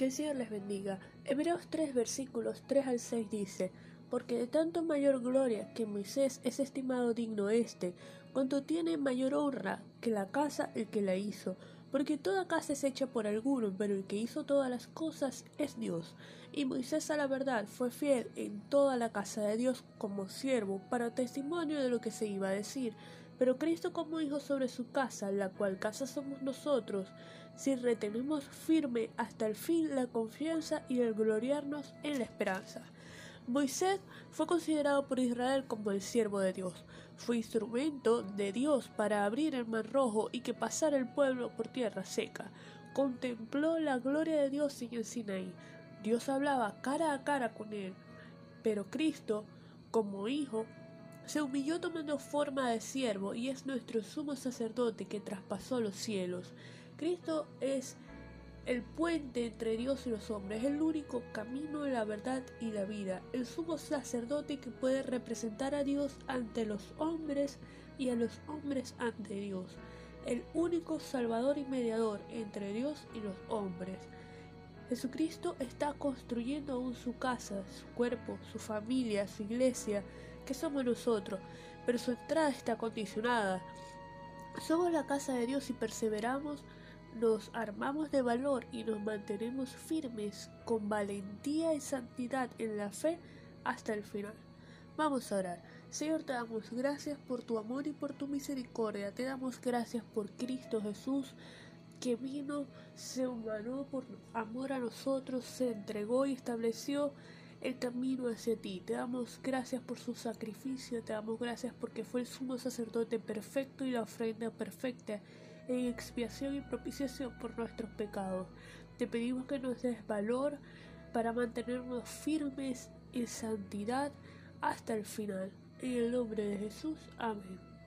Que el Señor les bendiga. Hebreos 3 versículos 3 al 6 dice, porque de tanto mayor gloria que Moisés es estimado digno este, cuanto tiene mayor honra que la casa el que la hizo, porque toda casa es hecha por alguno, pero el que hizo todas las cosas es Dios. Y Moisés a la verdad fue fiel en toda la casa de Dios como siervo, para testimonio de lo que se iba a decir. Pero Cristo como hijo sobre su casa, la cual casa somos nosotros, si retenemos firme hasta el fin la confianza y el gloriarnos en la esperanza. Moisés fue considerado por Israel como el siervo de Dios. Fue instrumento de Dios para abrir el mar rojo y que pasara el pueblo por tierra seca. Contempló la gloria de Dios en el Sinaí. Dios hablaba cara a cara con él. Pero Cristo, como hijo, se humilló tomando forma de siervo y es nuestro sumo sacerdote que traspasó los cielos. Cristo es el puente entre Dios y los hombres, el único camino, la verdad y la vida, el sumo sacerdote que puede representar a Dios ante los hombres y a los hombres ante Dios, el único salvador y mediador entre Dios y los hombres. Jesucristo está construyendo aún su casa, su cuerpo, su familia, su iglesia, que somos nosotros, pero su entrada está condicionada. Somos la casa de Dios y perseveramos nos armamos de valor y nos mantenemos firmes con valentía y santidad en la fe hasta el final. Vamos a orar. Señor, te damos gracias por tu amor y por tu misericordia. Te damos gracias por Cristo Jesús que vino, se humanó por amor a nosotros, se entregó y estableció el camino hacia ti. Te damos gracias por su sacrificio, te damos gracias porque fue el sumo sacerdote perfecto y la ofrenda perfecta en expiación y propiciación por nuestros pecados. Te pedimos que nos des valor para mantenernos firmes en santidad hasta el final. En el nombre de Jesús. Amén.